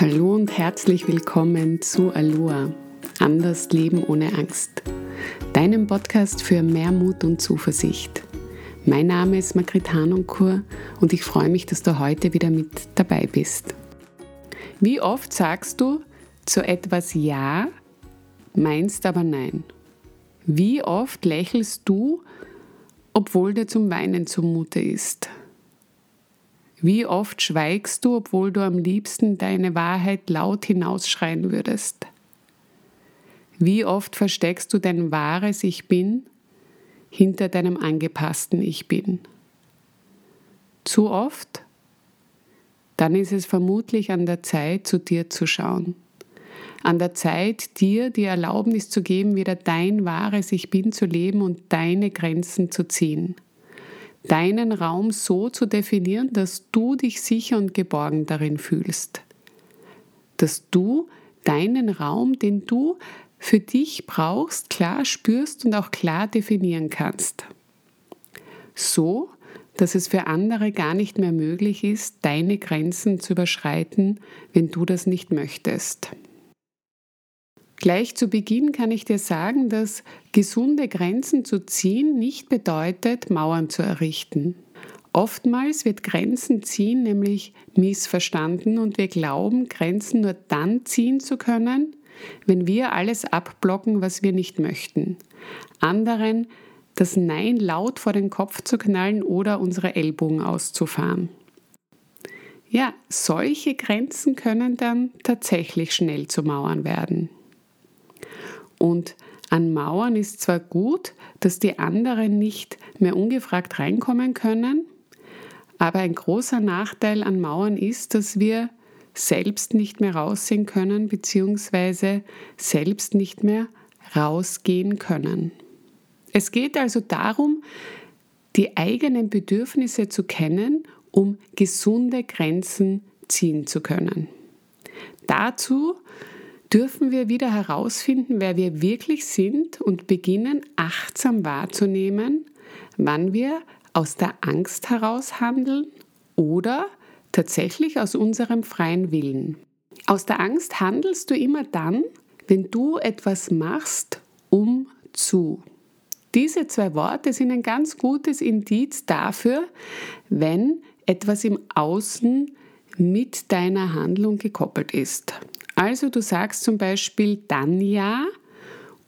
Hallo und herzlich willkommen zu Aloha, anders Leben ohne Angst, deinem Podcast für mehr Mut und Zuversicht. Mein Name ist Margrit Hanonkur und ich freue mich, dass du heute wieder mit dabei bist. Wie oft sagst du zu etwas Ja, meinst aber Nein? Wie oft lächelst du, obwohl dir zum Weinen zumute ist? Wie oft schweigst du, obwohl du am liebsten deine Wahrheit laut hinausschreien würdest? Wie oft versteckst du dein wahres Ich bin hinter deinem angepassten Ich bin? Zu oft? Dann ist es vermutlich an der Zeit, zu dir zu schauen. An der Zeit, dir die Erlaubnis zu geben, wieder dein wahres Ich bin zu leben und deine Grenzen zu ziehen deinen Raum so zu definieren, dass du dich sicher und geborgen darin fühlst. Dass du deinen Raum, den du für dich brauchst, klar spürst und auch klar definieren kannst. So, dass es für andere gar nicht mehr möglich ist, deine Grenzen zu überschreiten, wenn du das nicht möchtest. Gleich zu Beginn kann ich dir sagen, dass gesunde Grenzen zu ziehen nicht bedeutet, Mauern zu errichten. Oftmals wird Grenzen ziehen nämlich missverstanden und wir glauben, Grenzen nur dann ziehen zu können, wenn wir alles abblocken, was wir nicht möchten. Anderen das Nein laut vor den Kopf zu knallen oder unsere Ellbogen auszufahren. Ja, solche Grenzen können dann tatsächlich schnell zu Mauern werden. Und an Mauern ist zwar gut, dass die anderen nicht mehr ungefragt reinkommen können, aber ein großer Nachteil an Mauern ist, dass wir selbst nicht mehr raussehen können, beziehungsweise selbst nicht mehr rausgehen können. Es geht also darum, die eigenen Bedürfnisse zu kennen, um gesunde Grenzen ziehen zu können. Dazu dürfen wir wieder herausfinden, wer wir wirklich sind und beginnen achtsam wahrzunehmen, wann wir aus der Angst heraus handeln oder tatsächlich aus unserem freien Willen. Aus der Angst handelst du immer dann, wenn du etwas machst, um zu. Diese zwei Worte sind ein ganz gutes Indiz dafür, wenn etwas im Außen mit deiner Handlung gekoppelt ist. Also du sagst zum Beispiel dann ja,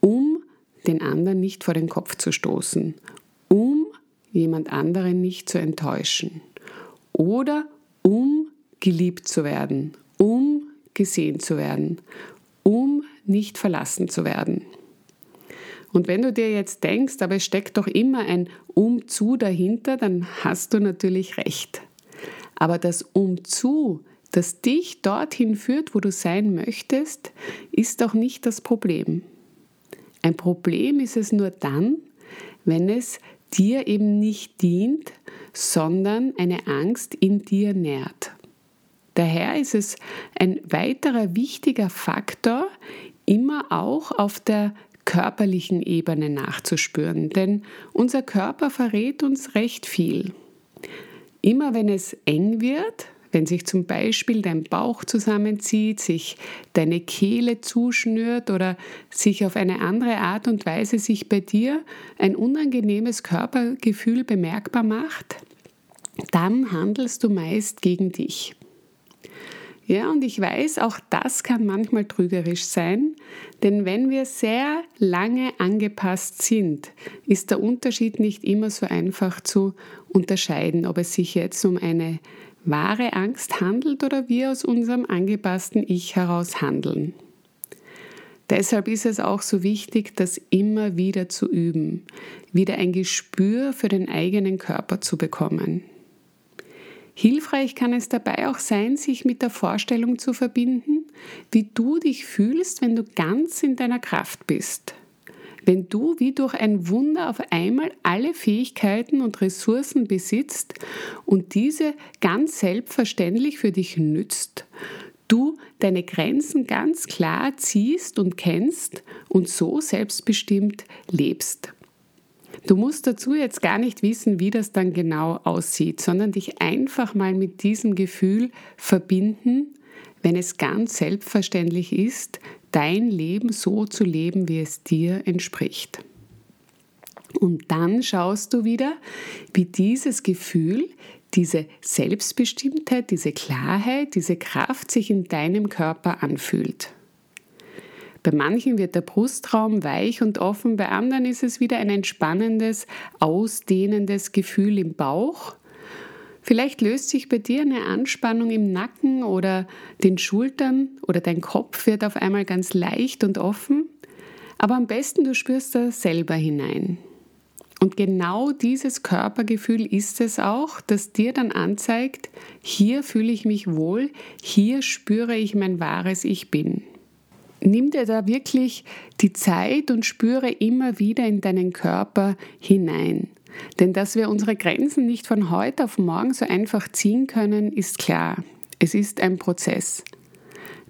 um den anderen nicht vor den Kopf zu stoßen, um jemand anderen nicht zu enttäuschen oder um geliebt zu werden, um gesehen zu werden, um nicht verlassen zu werden. Und wenn du dir jetzt denkst, aber es steckt doch immer ein Umzu dahinter, dann hast du natürlich recht. Aber das Umzu das dich dorthin führt, wo du sein möchtest, ist doch nicht das Problem. Ein Problem ist es nur dann, wenn es dir eben nicht dient, sondern eine Angst in dir nährt. Daher ist es ein weiterer wichtiger Faktor, immer auch auf der körperlichen Ebene nachzuspüren, denn unser Körper verrät uns recht viel. Immer wenn es eng wird, wenn sich zum Beispiel dein Bauch zusammenzieht, sich deine Kehle zuschnürt oder sich auf eine andere Art und Weise sich bei dir ein unangenehmes Körpergefühl bemerkbar macht, dann handelst du meist gegen dich. Ja, und ich weiß, auch das kann manchmal trügerisch sein, denn wenn wir sehr lange angepasst sind, ist der Unterschied nicht immer so einfach zu unterscheiden, ob es sich jetzt um eine wahre Angst handelt oder wir aus unserem angepassten Ich heraus handeln. Deshalb ist es auch so wichtig, das immer wieder zu üben, wieder ein Gespür für den eigenen Körper zu bekommen. Hilfreich kann es dabei auch sein, sich mit der Vorstellung zu verbinden, wie du dich fühlst, wenn du ganz in deiner Kraft bist wenn du wie durch ein Wunder auf einmal alle Fähigkeiten und Ressourcen besitzt und diese ganz selbstverständlich für dich nützt, du deine Grenzen ganz klar ziehst und kennst und so selbstbestimmt lebst. Du musst dazu jetzt gar nicht wissen, wie das dann genau aussieht, sondern dich einfach mal mit diesem Gefühl verbinden, wenn es ganz selbstverständlich ist, dein Leben so zu leben, wie es dir entspricht. Und dann schaust du wieder, wie dieses Gefühl, diese Selbstbestimmtheit, diese Klarheit, diese Kraft sich in deinem Körper anfühlt. Bei manchen wird der Brustraum weich und offen, bei anderen ist es wieder ein entspannendes, ausdehnendes Gefühl im Bauch. Vielleicht löst sich bei dir eine Anspannung im Nacken oder den Schultern oder dein Kopf wird auf einmal ganz leicht und offen. Aber am besten du spürst da selber hinein. Und genau dieses Körpergefühl ist es auch, das dir dann anzeigt, hier fühle ich mich wohl, hier spüre ich mein wahres Ich bin. Nimm dir da wirklich die Zeit und spüre immer wieder in deinen Körper hinein. Denn dass wir unsere Grenzen nicht von heute auf morgen so einfach ziehen können, ist klar. Es ist ein Prozess.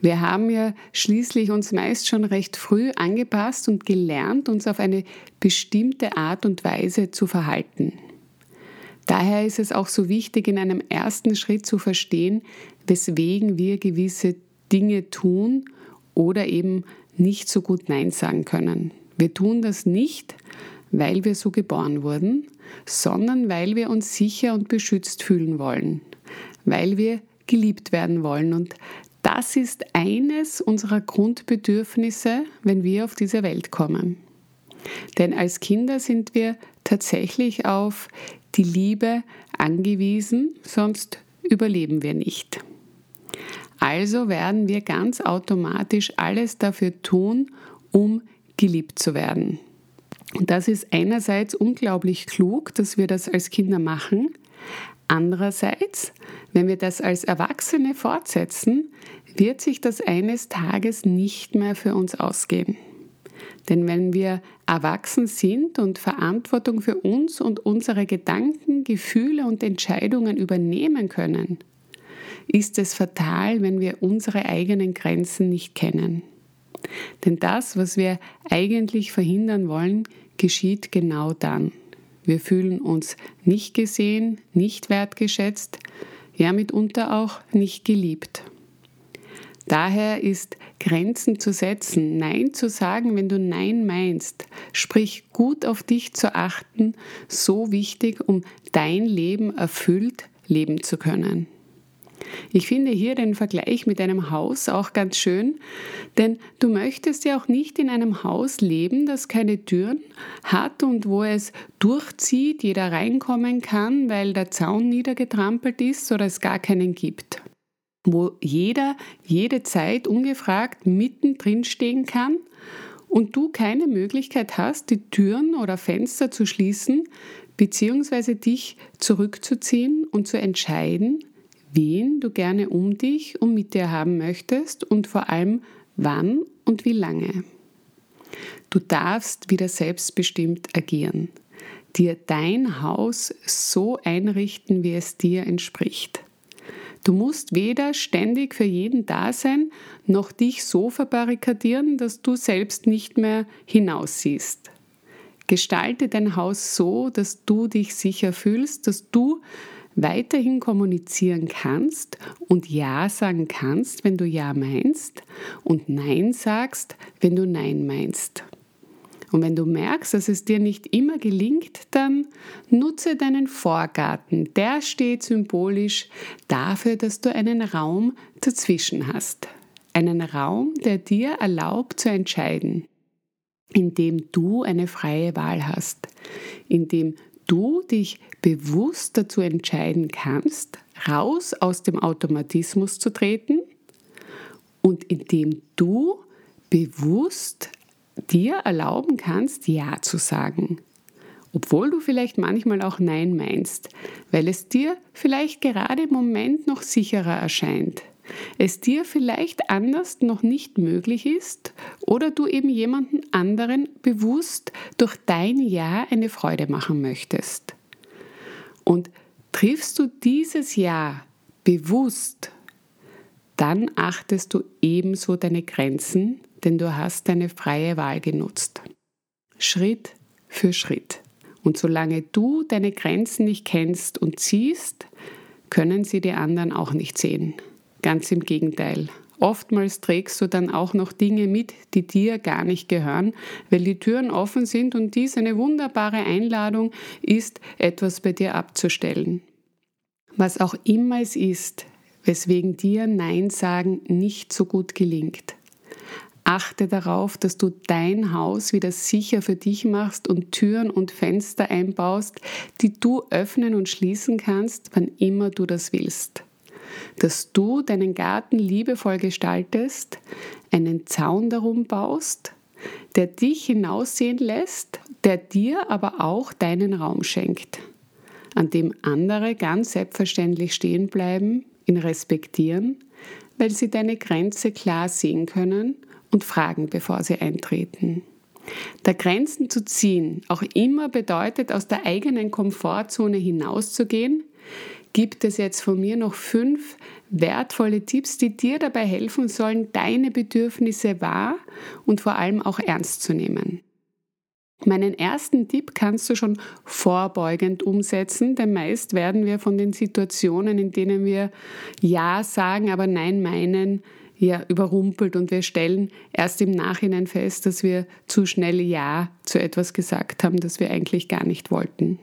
Wir haben ja schließlich uns meist schon recht früh angepasst und gelernt, uns auf eine bestimmte Art und Weise zu verhalten. Daher ist es auch so wichtig, in einem ersten Schritt zu verstehen, weswegen wir gewisse Dinge tun oder eben nicht so gut Nein sagen können. Wir tun das nicht, weil wir so geboren wurden, sondern weil wir uns sicher und beschützt fühlen wollen, weil wir geliebt werden wollen. Und das ist eines unserer Grundbedürfnisse, wenn wir auf diese Welt kommen. Denn als Kinder sind wir tatsächlich auf die Liebe angewiesen, sonst überleben wir nicht. Also werden wir ganz automatisch alles dafür tun, um geliebt zu werden. Und das ist einerseits unglaublich klug, dass wir das als Kinder machen. Andererseits, wenn wir das als Erwachsene fortsetzen, wird sich das eines Tages nicht mehr für uns ausgehen. Denn wenn wir erwachsen sind und Verantwortung für uns und unsere Gedanken, Gefühle und Entscheidungen übernehmen können, ist es fatal, wenn wir unsere eigenen Grenzen nicht kennen. Denn das, was wir eigentlich verhindern wollen, geschieht genau dann. Wir fühlen uns nicht gesehen, nicht wertgeschätzt, ja mitunter auch nicht geliebt. Daher ist Grenzen zu setzen, Nein zu sagen, wenn du Nein meinst, sprich gut auf dich zu achten, so wichtig, um dein Leben erfüllt leben zu können. Ich finde hier den Vergleich mit einem Haus auch ganz schön, denn du möchtest ja auch nicht in einem Haus leben, das keine Türen hat und wo es durchzieht, jeder reinkommen kann, weil der Zaun niedergetrampelt ist oder es gar keinen gibt. Wo jeder jede Zeit ungefragt mittendrin stehen kann und du keine Möglichkeit hast, die Türen oder Fenster zu schließen, beziehungsweise dich zurückzuziehen und zu entscheiden, wen du gerne um dich und mit dir haben möchtest und vor allem wann und wie lange. Du darfst wieder selbstbestimmt agieren, dir dein Haus so einrichten, wie es dir entspricht. Du musst weder ständig für jeden da sein, noch dich so verbarrikadieren, dass du selbst nicht mehr hinaussiehst. Gestalte dein Haus so, dass du dich sicher fühlst, dass du weiterhin kommunizieren kannst und Ja sagen kannst, wenn du Ja meinst und Nein sagst, wenn du Nein meinst. Und wenn du merkst, dass es dir nicht immer gelingt, dann nutze deinen Vorgarten. Der steht symbolisch dafür, dass du einen Raum dazwischen hast. Einen Raum, der dir erlaubt zu entscheiden, in dem du eine freie Wahl hast, in dem du dich bewusst dazu entscheiden kannst, raus aus dem Automatismus zu treten und in dem du bewusst dir erlauben kannst, Ja zu sagen. Obwohl du vielleicht manchmal auch Nein meinst, weil es dir vielleicht gerade im Moment noch sicherer erscheint. Es dir vielleicht anders noch nicht möglich ist oder du eben jemanden anderen bewusst durch dein Ja eine Freude machen möchtest. Und triffst du dieses Ja bewusst, dann achtest du ebenso deine Grenzen denn du hast deine freie Wahl genutzt. Schritt für Schritt. Und solange du deine Grenzen nicht kennst und ziehst, können sie die anderen auch nicht sehen. Ganz im Gegenteil. Oftmals trägst du dann auch noch Dinge mit, die dir gar nicht gehören, weil die Türen offen sind und dies eine wunderbare Einladung ist, etwas bei dir abzustellen. Was auch immer es ist, weswegen dir Nein sagen nicht so gut gelingt. Achte darauf, dass du dein Haus wieder sicher für dich machst und Türen und Fenster einbaust, die du öffnen und schließen kannst, wann immer du das willst dass du deinen Garten liebevoll gestaltest, einen Zaun darum baust, der dich hinaussehen lässt, der dir aber auch deinen Raum schenkt, an dem andere ganz selbstverständlich stehen bleiben, ihn respektieren, weil sie deine Grenze klar sehen können und fragen, bevor sie eintreten. Da Grenzen zu ziehen auch immer bedeutet, aus der eigenen Komfortzone hinauszugehen, gibt es jetzt von mir noch fünf wertvolle Tipps, die dir dabei helfen sollen, deine Bedürfnisse wahr und vor allem auch ernst zu nehmen. Meinen ersten Tipp kannst du schon vorbeugend umsetzen, denn meist werden wir von den Situationen, in denen wir Ja sagen, aber Nein meinen, ja überrumpelt und wir stellen erst im Nachhinein fest, dass wir zu schnell Ja zu etwas gesagt haben, das wir eigentlich gar nicht wollten.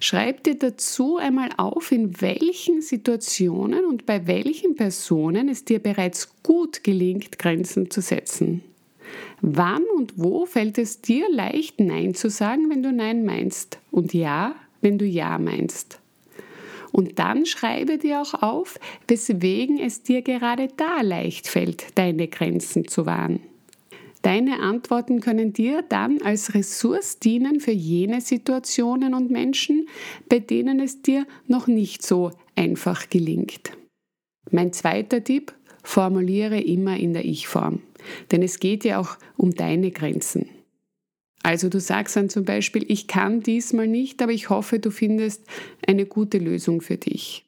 Schreib dir dazu einmal auf, in welchen Situationen und bei welchen Personen es dir bereits gut gelingt, Grenzen zu setzen. Wann und wo fällt es dir leicht, Nein zu sagen, wenn du Nein meinst und Ja, wenn du Ja meinst? Und dann schreibe dir auch auf, weswegen es dir gerade da leicht fällt, deine Grenzen zu wahren. Deine Antworten können dir dann als Ressource dienen für jene Situationen und Menschen, bei denen es dir noch nicht so einfach gelingt. Mein zweiter Tipp, formuliere immer in der Ich-Form, denn es geht ja auch um deine Grenzen. Also du sagst dann zum Beispiel, ich kann diesmal nicht, aber ich hoffe, du findest eine gute Lösung für dich.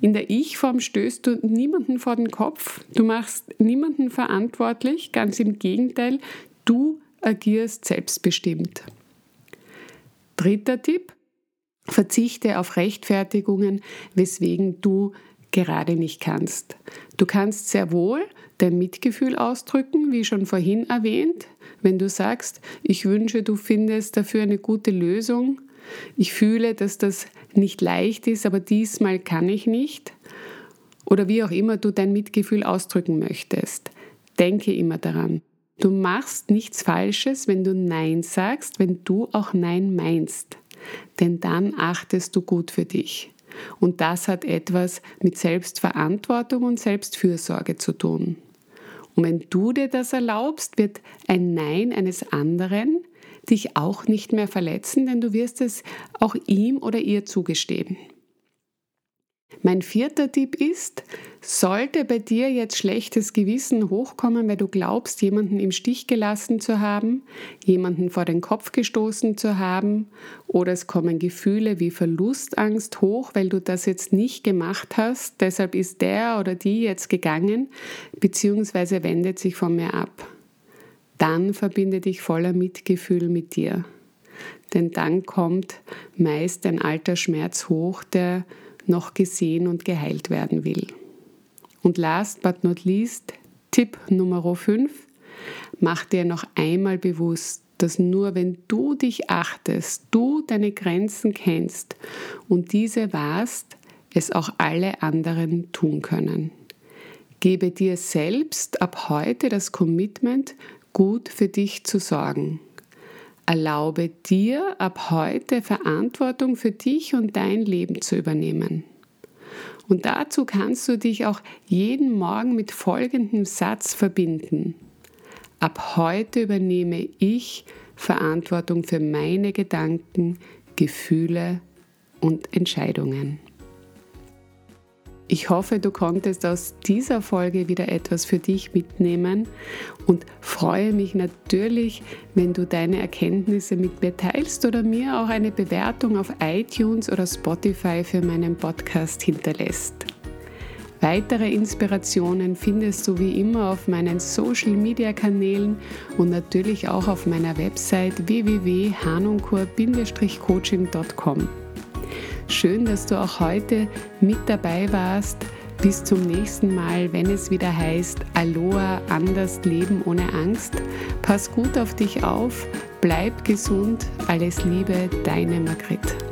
In der Ich-Form stößt du niemanden vor den Kopf, du machst niemanden verantwortlich, ganz im Gegenteil, du agierst selbstbestimmt. Dritter Tipp, verzichte auf Rechtfertigungen, weswegen du gerade nicht kannst. Du kannst sehr wohl dein Mitgefühl ausdrücken, wie schon vorhin erwähnt, wenn du sagst, ich wünsche, du findest dafür eine gute Lösung, ich fühle, dass das nicht leicht ist, aber diesmal kann ich nicht. Oder wie auch immer du dein Mitgefühl ausdrücken möchtest. Denke immer daran. Du machst nichts Falsches, wenn du Nein sagst, wenn du auch Nein meinst. Denn dann achtest du gut für dich. Und das hat etwas mit Selbstverantwortung und Selbstfürsorge zu tun. Und wenn du dir das erlaubst, wird ein Nein eines anderen dich auch nicht mehr verletzen, denn du wirst es auch ihm oder ihr zugestehen. Mein vierter Tipp ist, sollte bei dir jetzt schlechtes Gewissen hochkommen, weil du glaubst, jemanden im Stich gelassen zu haben, jemanden vor den Kopf gestoßen zu haben, oder es kommen Gefühle wie Verlustangst hoch, weil du das jetzt nicht gemacht hast, deshalb ist der oder die jetzt gegangen, beziehungsweise wendet sich von mir ab dann verbinde dich voller Mitgefühl mit dir. Denn dann kommt meist ein alter Schmerz hoch, der noch gesehen und geheilt werden will. Und last but not least, Tipp Nummer 5, mach dir noch einmal bewusst, dass nur wenn du dich achtest, du deine Grenzen kennst und diese wahrst, es auch alle anderen tun können. Gebe dir selbst ab heute das Commitment, gut für dich zu sorgen. Erlaube dir ab heute Verantwortung für dich und dein Leben zu übernehmen. Und dazu kannst du dich auch jeden Morgen mit folgendem Satz verbinden. Ab heute übernehme ich Verantwortung für meine Gedanken, Gefühle und Entscheidungen. Ich hoffe, du konntest aus dieser Folge wieder etwas für dich mitnehmen und freue mich natürlich, wenn du deine Erkenntnisse mit mir teilst oder mir auch eine Bewertung auf iTunes oder Spotify für meinen Podcast hinterlässt. Weitere Inspirationen findest du wie immer auf meinen Social Media Kanälen und natürlich auch auf meiner Website www.hanunkur-coaching.com. Schön, dass du auch heute mit dabei warst. Bis zum nächsten Mal, wenn es wieder heißt Aloha, anders leben ohne Angst. Pass gut auf dich auf, bleib gesund, alles Liebe, deine Margrit.